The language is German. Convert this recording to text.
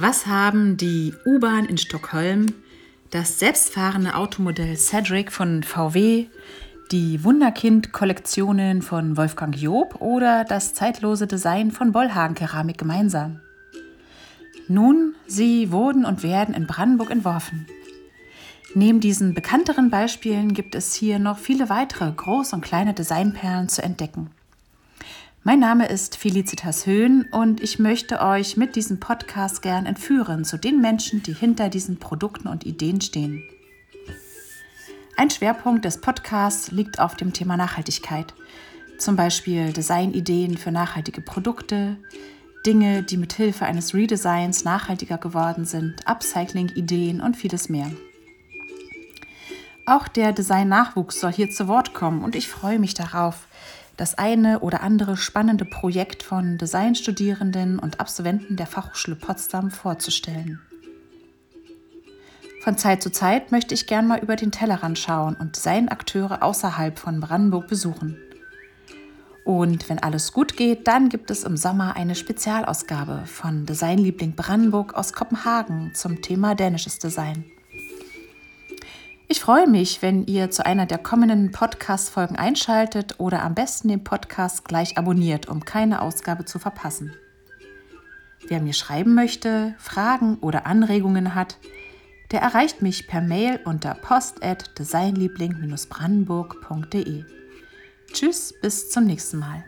Was haben die U-Bahn in Stockholm, das selbstfahrende Automodell Cedric von VW, die Wunderkind-Kollektionen von Wolfgang Job oder das zeitlose Design von Bollhagen Keramik gemeinsam? Nun, sie wurden und werden in Brandenburg entworfen. Neben diesen bekannteren Beispielen gibt es hier noch viele weitere groß- und kleine Designperlen zu entdecken. Mein Name ist Felicitas Höhn und ich möchte euch mit diesem Podcast gern entführen zu den Menschen, die hinter diesen Produkten und Ideen stehen. Ein Schwerpunkt des Podcasts liegt auf dem Thema Nachhaltigkeit, zum Beispiel Designideen für nachhaltige Produkte, Dinge, die mit Hilfe eines Redesigns nachhaltiger geworden sind, Upcycling-Ideen und vieles mehr. Auch der Design-Nachwuchs soll hier zu Wort kommen und ich freue mich darauf, das eine oder andere spannende Projekt von Designstudierenden und Absolventen der Fachhochschule Potsdam vorzustellen. Von Zeit zu Zeit möchte ich gern mal über den Tellerrand schauen und Designakteure außerhalb von Brandenburg besuchen. Und wenn alles gut geht, dann gibt es im Sommer eine Spezialausgabe von Designliebling Brandenburg aus Kopenhagen zum Thema dänisches Design. Ich freue mich, wenn ihr zu einer der kommenden Podcast-Folgen einschaltet oder am besten den Podcast gleich abonniert, um keine Ausgabe zu verpassen. Wer mir schreiben möchte, Fragen oder Anregungen hat, der erreicht mich per Mail unter post@designliebling-brandenburg.de. Tschüss, bis zum nächsten Mal.